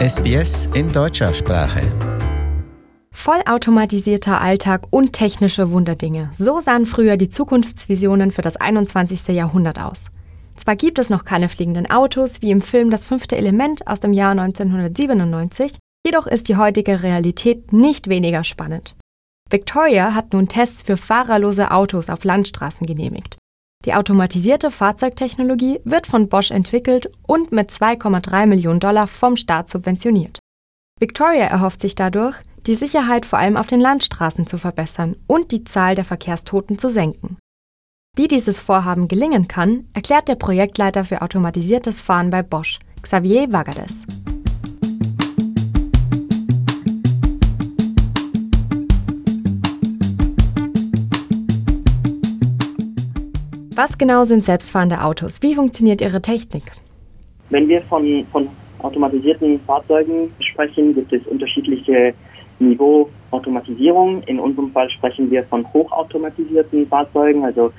SBS in deutscher Sprache. Vollautomatisierter Alltag und technische Wunderdinge. So sahen früher die Zukunftsvisionen für das 21. Jahrhundert aus. Zwar gibt es noch keine fliegenden Autos, wie im Film Das fünfte Element aus dem Jahr 1997, jedoch ist die heutige Realität nicht weniger spannend. Victoria hat nun Tests für fahrerlose Autos auf Landstraßen genehmigt. Die automatisierte Fahrzeugtechnologie wird von Bosch entwickelt und mit 2,3 Millionen Dollar vom Staat subventioniert. Victoria erhofft sich dadurch, die Sicherheit vor allem auf den Landstraßen zu verbessern und die Zahl der Verkehrstoten zu senken. Wie dieses Vorhaben gelingen kann, erklärt der Projektleiter für automatisiertes Fahren bei Bosch, Xavier Vagades. Was genau sind selbstfahrende Autos? Wie funktioniert Ihre Technik? Wenn wir von, von automatisierten Fahrzeugen sprechen, gibt es unterschiedliche Niveau Automatisierung. In unserem Fall sprechen wir von hochautomatisierten Fahrzeugen, also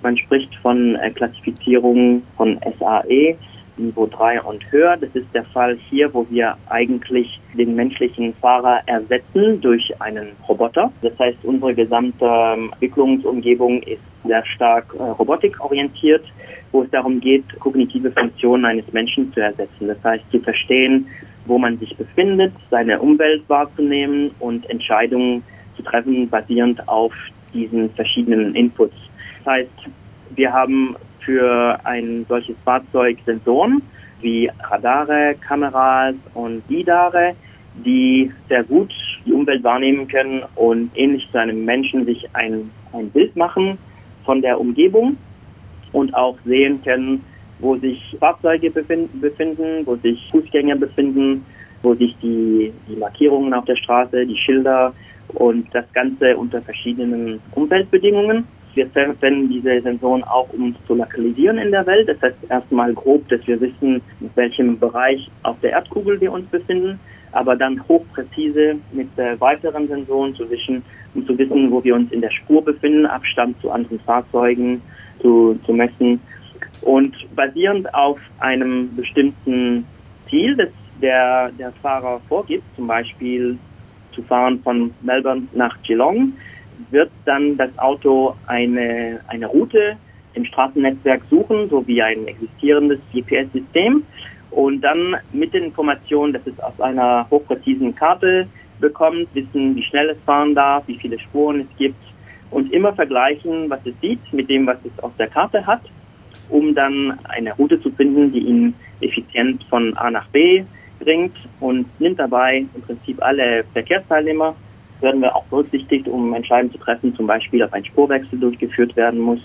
man spricht von äh, Klassifizierung von SAE, Niveau 3 und höher. Das ist der Fall hier, wo wir eigentlich den menschlichen Fahrer ersetzen durch einen Roboter. Das heißt, unsere gesamte ähm, Entwicklungsumgebung ist sehr stark äh, robotikorientiert, wo es darum geht, kognitive Funktionen eines Menschen zu ersetzen. Das heißt, zu verstehen, wo man sich befindet, seine Umwelt wahrzunehmen und Entscheidungen zu treffen, basierend auf diesen verschiedenen Inputs. Das heißt, wir haben für ein solches Fahrzeug Sensoren wie Radare, Kameras und Lidare, die sehr gut die Umwelt wahrnehmen können und ähnlich zu einem Menschen sich ein, ein Bild machen von der Umgebung und auch sehen können, wo sich Fahrzeuge befinden, wo sich Fußgänger befinden, wo sich die, die Markierungen auf der Straße, die Schilder und das Ganze unter verschiedenen Umweltbedingungen. Wir verwenden diese Sensoren auch, um uns zu lokalisieren in der Welt. Das heißt erstmal grob, dass wir wissen, in welchem Bereich auf der Erdkugel wir uns befinden, aber dann hochpräzise mit äh, weiteren Sensoren zu wischen, um zu wissen, wo wir uns in der Spur befinden, Abstand zu anderen Fahrzeugen zu, zu messen. Und basierend auf einem bestimmten Ziel, das der, der Fahrer vorgibt, zum Beispiel zu fahren von Melbourne nach Geelong, wird dann das Auto eine, eine Route im Straßennetzwerk suchen, sowie ein existierendes GPS-System und dann mit den Informationen, dass es aus einer hochpräzisen Karte bekommt, wissen, wie schnell es fahren darf, wie viele Spuren es gibt und immer vergleichen, was es sieht mit dem, was es auf der Karte hat, um dann eine Route zu finden, die ihn effizient von A nach B bringt und nimmt dabei im Prinzip alle Verkehrsteilnehmer, werden wir auch berücksichtigt, um Entscheidungen zu treffen, zum Beispiel, ob ein Spurwechsel durchgeführt werden muss,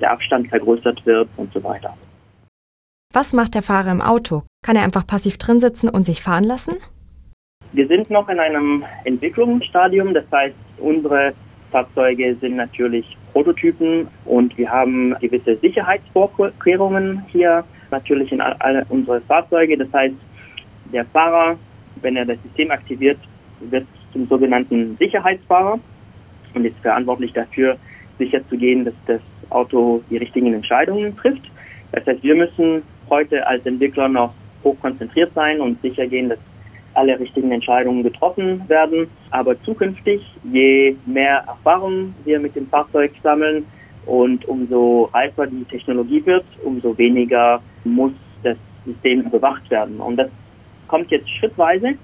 der Abstand vergrößert wird und so weiter. Was macht der Fahrer im Auto? Kann er einfach passiv drin sitzen und sich fahren lassen? Wir sind noch in einem Entwicklungsstadium, das heißt, unsere Fahrzeuge sind natürlich Prototypen und wir haben gewisse Sicherheitsvorkehrungen hier natürlich in alle unsere Fahrzeuge. Das heißt, der Fahrer, wenn er das System aktiviert, wird zum sogenannten Sicherheitsfahrer und ist verantwortlich dafür, sicherzugehen, dass das Auto die richtigen Entscheidungen trifft. Das heißt, wir müssen heute als Entwickler noch hoch konzentriert sein und sicher gehen, dass alle richtigen Entscheidungen getroffen werden. Aber zukünftig, je mehr Erfahrung wir mit dem Fahrzeug sammeln und umso reifer die Technologie wird, umso weniger muss das System überwacht werden. Und das kommt jetzt schrittweise.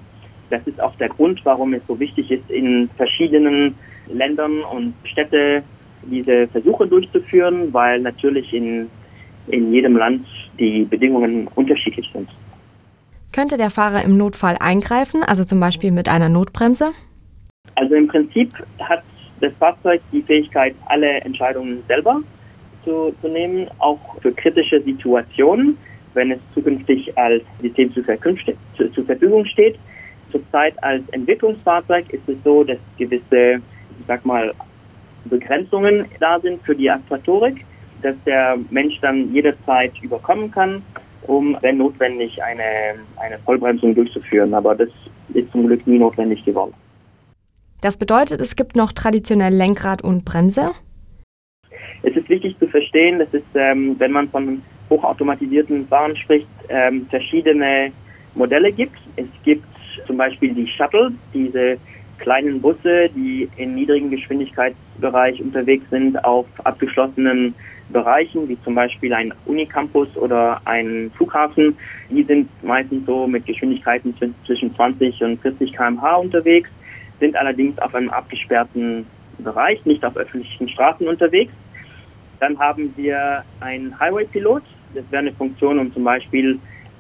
Das ist auch der Grund, warum es so wichtig ist, in verschiedenen Ländern und Städte diese Versuche durchzuführen, weil natürlich in, in jedem Land die Bedingungen unterschiedlich sind. Könnte der Fahrer im Notfall eingreifen, also zum Beispiel mit einer Notbremse? Also im Prinzip hat das Fahrzeug die Fähigkeit, alle Entscheidungen selber zu, zu nehmen, auch für kritische Situationen wenn es zukünftig als System zur, Verfügung steht. Zurzeit als Entwicklungsfahrzeug ist es so, dass gewisse, ich sag mal, Begrenzungen da sind für die Aktuatorik, dass der Mensch dann jederzeit überkommen kann, um, wenn notwendig, eine, eine Vollbremsung durchzuführen. Aber das ist zum Glück nie notwendig geworden. Das bedeutet, es gibt noch traditionell Lenkrad und Bremse? Es ist wichtig zu verstehen, dass es, ähm, wenn man von hochautomatisierten Fahren spricht, ähm, verschiedene Modelle gibt. Es gibt zum Beispiel die Shuttle, diese kleinen Busse, die in niedrigen Geschwindigkeitsbereich unterwegs sind auf abgeschlossenen Bereichen, wie zum Beispiel ein Unicampus oder ein Flughafen. Die sind meistens so mit Geschwindigkeiten zwischen 20 und 40 km/h unterwegs, sind allerdings auf einem abgesperrten Bereich, nicht auf öffentlichen Straßen unterwegs. Dann haben wir einen Highway-Pilot. Das wäre eine Funktion, um zum Beispiel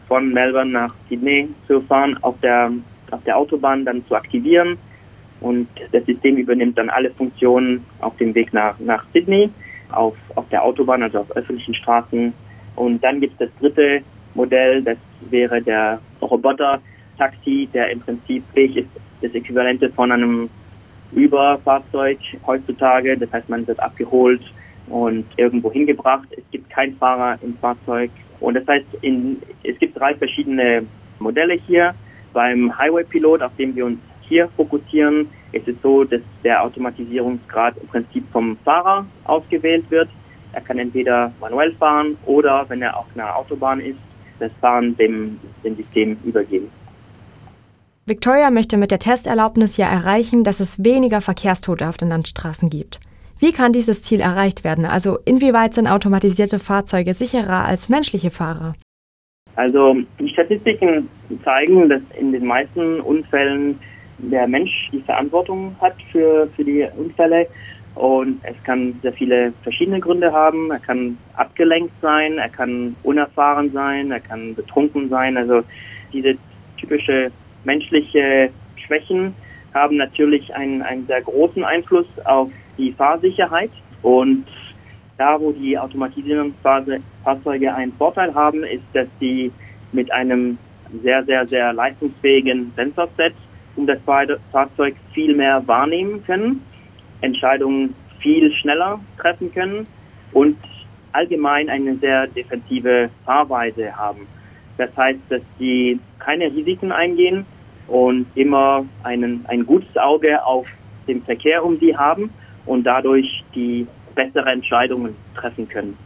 von Melbourne nach Sydney zu fahren, auf der, auf der Autobahn dann zu aktivieren. Und das System übernimmt dann alle Funktionen auf dem Weg nach, nach Sydney, auf, auf der Autobahn, also auf öffentlichen Straßen. Und dann gibt es das dritte Modell, das wäre der Roboter-Taxi, der im Prinzip fähig ist, das Äquivalente von einem Überfahrzeug heutzutage. Das heißt, man wird abgeholt und irgendwo hingebracht. Es gibt keinen Fahrer im Fahrzeug. Und das heißt, in, es gibt drei verschiedene Modelle hier. Beim Highway-Pilot, auf dem wir uns hier fokussieren, ist es so, dass der Automatisierungsgrad im Prinzip vom Fahrer ausgewählt wird. Er kann entweder manuell fahren oder, wenn er auf einer Autobahn ist, das Fahren dem, dem System übergeben. Victoria möchte mit der Testerlaubnis ja erreichen, dass es weniger Verkehrstote auf den Landstraßen gibt. Wie kann dieses Ziel erreicht werden? Also inwieweit sind automatisierte Fahrzeuge sicherer als menschliche Fahrer? Also die Statistiken zeigen, dass in den meisten Unfällen der Mensch die Verantwortung hat für, für die Unfälle. Und es kann sehr viele verschiedene Gründe haben. Er kann abgelenkt sein, er kann unerfahren sein, er kann betrunken sein. Also diese typische menschliche Schwächen haben natürlich einen, einen sehr großen Einfluss auf die Fahrsicherheit. Und da, wo die automatisierten Fahrzeuge einen Vorteil haben, ist, dass sie mit einem sehr, sehr, sehr leistungsfähigen Sensorset um das Fahrzeug viel mehr wahrnehmen können, Entscheidungen viel schneller treffen können und allgemein eine sehr defensive Fahrweise haben. Das heißt, dass sie keine Risiken eingehen und immer einen, ein gutes Auge auf den Verkehr um sie haben und dadurch die bessere Entscheidungen treffen können.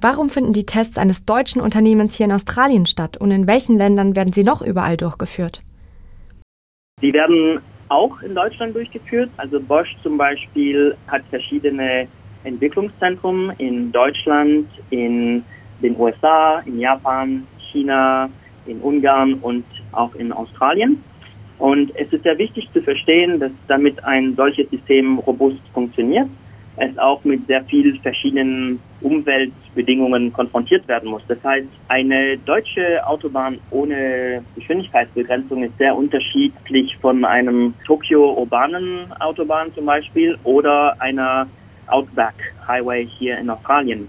Warum finden die Tests eines deutschen Unternehmens hier in Australien statt und in welchen Ländern werden sie noch überall durchgeführt? Sie werden auch in Deutschland durchgeführt. Also Bosch zum Beispiel hat verschiedene Entwicklungszentren in Deutschland, in den USA, in Japan, China, in Ungarn und auch in Australien. Und es ist sehr wichtig zu verstehen, dass damit ein solches System robust funktioniert, es auch mit sehr vielen verschiedenen Umweltbedingungen konfrontiert werden muss. Das heißt, eine deutsche Autobahn ohne Geschwindigkeitsbegrenzung ist sehr unterschiedlich von einem Tokio-urbanen Autobahn zum Beispiel oder einer Outback Highway hier in Australien.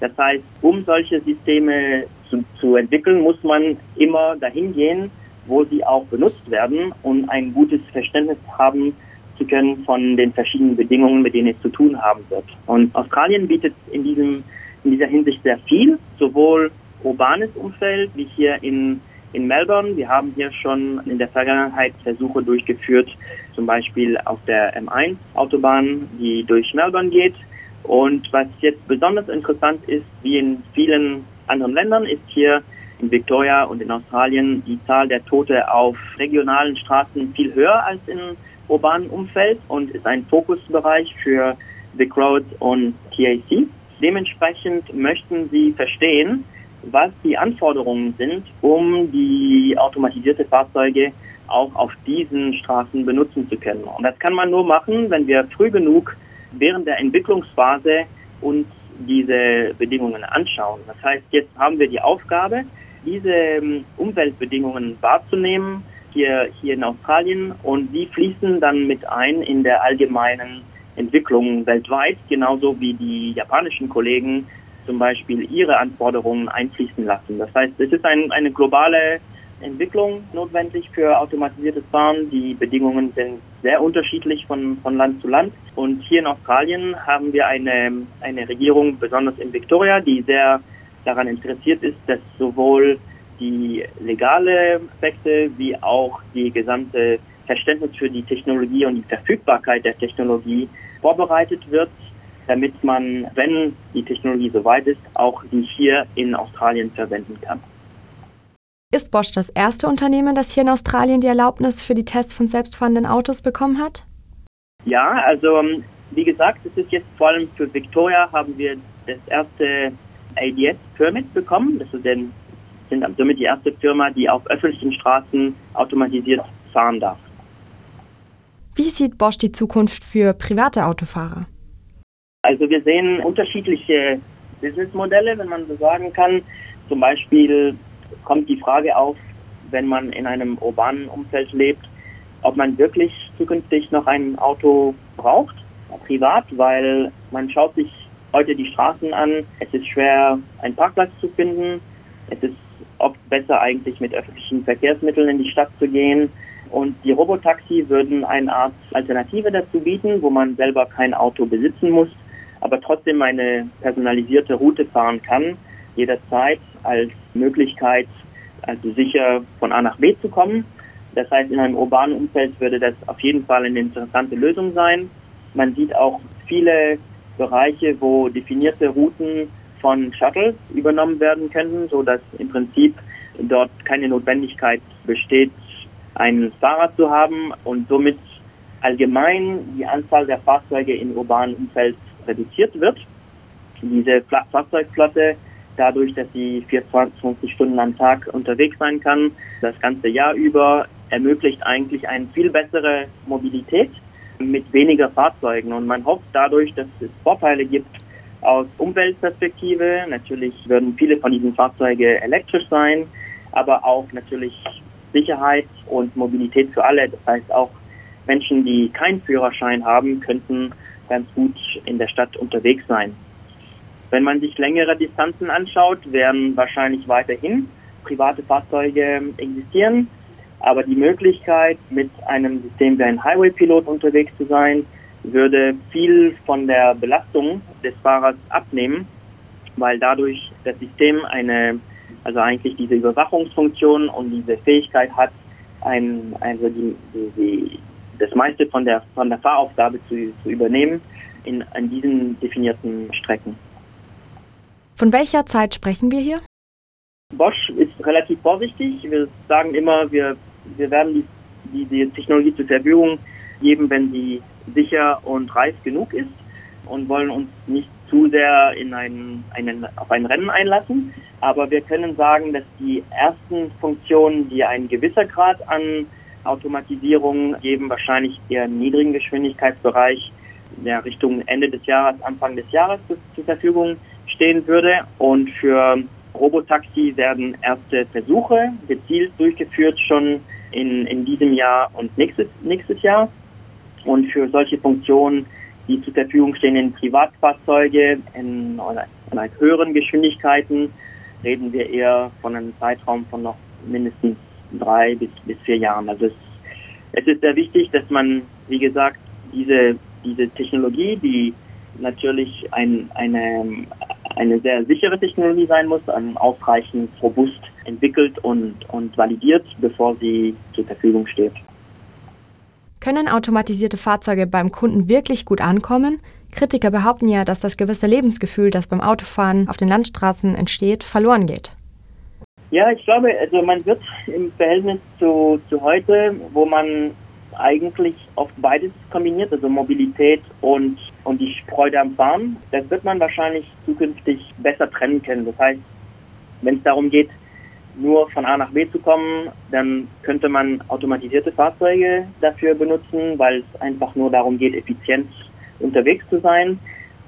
Das heißt, um solche Systeme zu, zu entwickeln, muss man immer dahin gehen, wo sie auch benutzt werden und ein gutes Verständnis haben, zu können von den verschiedenen Bedingungen, mit denen es zu tun haben wird. Und Australien bietet in, diesem, in dieser Hinsicht sehr viel, sowohl urbanes Umfeld wie hier in, in Melbourne. Wir haben hier schon in der Vergangenheit Versuche durchgeführt, zum Beispiel auf der M1 Autobahn, die durch Melbourne geht. Und was jetzt besonders interessant ist, wie in vielen anderen Ländern, ist hier in Victoria und in Australien die Zahl der Tote auf regionalen Straßen viel höher als in urbanen Umfeld und ist ein Fokusbereich für Vic Roads und TAC. Dementsprechend möchten sie verstehen, was die Anforderungen sind, um die automatisierte Fahrzeuge auch auf diesen Straßen benutzen zu können. Und das kann man nur machen, wenn wir früh genug während der Entwicklungsphase uns diese Bedingungen anschauen. Das heißt, jetzt haben wir die Aufgabe, diese ähm, Umweltbedingungen wahrzunehmen, hier, hier in Australien und die fließen dann mit ein in der allgemeinen Entwicklung weltweit, genauso wie die japanischen Kollegen zum Beispiel ihre Anforderungen einfließen lassen. Das heißt, es ist ein, eine globale Entwicklung notwendig für automatisiertes Fahren. Die Bedingungen sind sehr unterschiedlich von, von Land zu Land. Und hier in Australien haben wir eine, eine Regierung, besonders in Victoria, die sehr daran interessiert ist, dass sowohl die legale Aspekte wie auch die gesamte Verständnis für die Technologie und die Verfügbarkeit der Technologie vorbereitet wird, damit man, wenn die Technologie soweit ist, auch sie hier in Australien verwenden kann. Ist Bosch das erste Unternehmen, das hier in Australien die Erlaubnis für die Tests von selbstfahrenden Autos bekommen hat? Ja, also ähm, wie gesagt, es ist jetzt vor allem für Victoria haben wir das erste ADS-Permit bekommen. Das ist den, sind somit die erste Firma, die auf öffentlichen Straßen automatisiert fahren darf. Wie sieht Bosch die Zukunft für private Autofahrer? Also wir sehen unterschiedliche Businessmodelle, wenn man so sagen kann. Zum Beispiel kommt die Frage auf, wenn man in einem urbanen Umfeld lebt, ob man wirklich zukünftig noch ein Auto braucht, privat, weil man schaut sich heute die Straßen an. Es ist schwer, einen Parkplatz zu finden. Es ist oft besser eigentlich mit öffentlichen Verkehrsmitteln in die Stadt zu gehen. Und die Robotaxi würden eine Art Alternative dazu bieten, wo man selber kein Auto besitzen muss, aber trotzdem eine personalisierte Route fahren kann, jederzeit als Möglichkeit, also sicher von A nach B zu kommen. Das heißt, in einem urbanen Umfeld würde das auf jeden Fall eine interessante Lösung sein. Man sieht auch viele Bereiche, wo definierte Routen von Shuttles übernommen werden könnten, so dass im Prinzip dort keine Notwendigkeit besteht, ein Fahrrad zu haben und somit allgemein die Anzahl der Fahrzeuge im urbanen Umfeld reduziert wird. Diese Fahrzeugflotte, dadurch, dass sie 24 Stunden am Tag unterwegs sein kann, das ganze Jahr über, ermöglicht eigentlich eine viel bessere Mobilität mit weniger Fahrzeugen. Und man hofft dadurch, dass es Vorteile gibt aus Umweltperspektive. Natürlich würden viele von diesen Fahrzeugen elektrisch sein, aber auch natürlich Sicherheit und Mobilität für alle. Das heißt auch Menschen, die keinen Führerschein haben, könnten ganz gut in der Stadt unterwegs sein. Wenn man sich längere Distanzen anschaut, werden wahrscheinlich weiterhin private Fahrzeuge existieren. Aber die Möglichkeit, mit einem System wie ein Highway-Pilot unterwegs zu sein, würde viel von der Belastung des Fahrers abnehmen, weil dadurch das System eine also eigentlich diese Überwachungsfunktion und diese Fähigkeit hat, ein, also die, die, das meiste von der, von der Fahraufgabe zu, zu übernehmen in, an diesen definierten Strecken. Von welcher Zeit sprechen wir hier? Bosch ist relativ vorsichtig. Wir sagen immer, wir, wir werden die, die, die Technologie zur Verfügung geben, wenn sie sicher und reif genug ist und wollen uns nicht zu sehr in ein, einen, auf ein Rennen einlassen. Aber wir können sagen, dass die ersten Funktionen, die ein gewisser Grad an Automatisierung geben, wahrscheinlich eher niedrigen Geschwindigkeitsbereich der Richtung Ende des Jahres, Anfang des Jahres zur Verfügung stehen würde. Und für Robotaxi werden erste Versuche gezielt durchgeführt schon in, in diesem Jahr und nächstes, nächstes Jahr. Und für solche Funktionen die zur Verfügung stehenden Privatfahrzeuge in, in höheren Geschwindigkeiten reden wir eher von einem Zeitraum von noch mindestens drei bis, bis vier Jahren. Also es, es ist sehr wichtig, dass man, wie gesagt, diese, diese Technologie, die natürlich ein, eine, eine sehr sichere Technologie sein muss, ausreichend robust entwickelt und, und validiert, bevor sie zur Verfügung steht. Können automatisierte Fahrzeuge beim Kunden wirklich gut ankommen? Kritiker behaupten ja, dass das gewisse Lebensgefühl, das beim Autofahren auf den Landstraßen entsteht, verloren geht. Ja, ich glaube, also man wird im Verhältnis zu, zu heute, wo man eigentlich oft beides kombiniert, also Mobilität und, und die Freude am Fahren, das wird man wahrscheinlich zukünftig besser trennen können. Das heißt, wenn es darum geht, nur von A nach B zu kommen, dann könnte man automatisierte Fahrzeuge dafür benutzen, weil es einfach nur darum geht, effizient unterwegs zu sein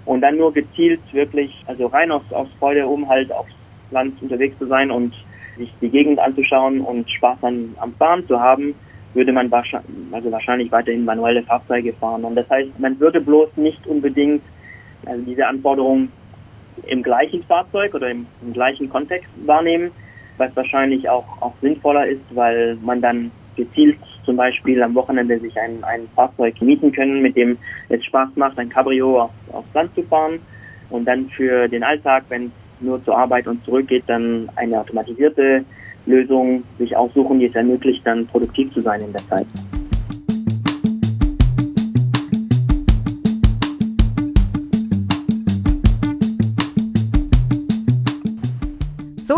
und dann nur gezielt wirklich, also rein aus, aus Freude, um halt aufs Land unterwegs zu sein und sich die Gegend anzuschauen und Spaß an, am Fahren zu haben, würde man wahrscheinlich, also wahrscheinlich weiterhin manuelle Fahrzeuge fahren. Und das heißt, man würde bloß nicht unbedingt also diese Anforderungen im gleichen Fahrzeug oder im, im gleichen Kontext wahrnehmen, was wahrscheinlich auch, auch sinnvoller ist, weil man dann gezielt zum Beispiel am Wochenende sich ein, ein Fahrzeug mieten können, mit dem es Spaß macht, ein Cabrio auf, aufs Land zu fahren und dann für den Alltag, wenn es nur zur Arbeit und zurück geht, dann eine automatisierte Lösung sich aussuchen, die es ermöglicht, dann produktiv zu sein in der Zeit.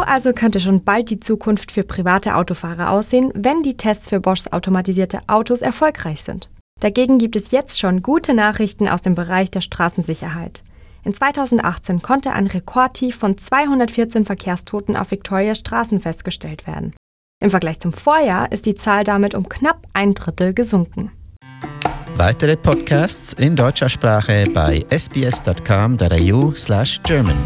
Also könnte schon bald die Zukunft für private Autofahrer aussehen, wenn die Tests für Boschs automatisierte Autos erfolgreich sind. Dagegen gibt es jetzt schon gute Nachrichten aus dem Bereich der Straßensicherheit. In 2018 konnte ein Rekordtief von 214 Verkehrstoten auf Victoria Straßen festgestellt werden. Im Vergleich zum Vorjahr ist die Zahl damit um knapp ein Drittel gesunken. Weitere Podcasts in deutscher Sprache bei sbs.com.au/german.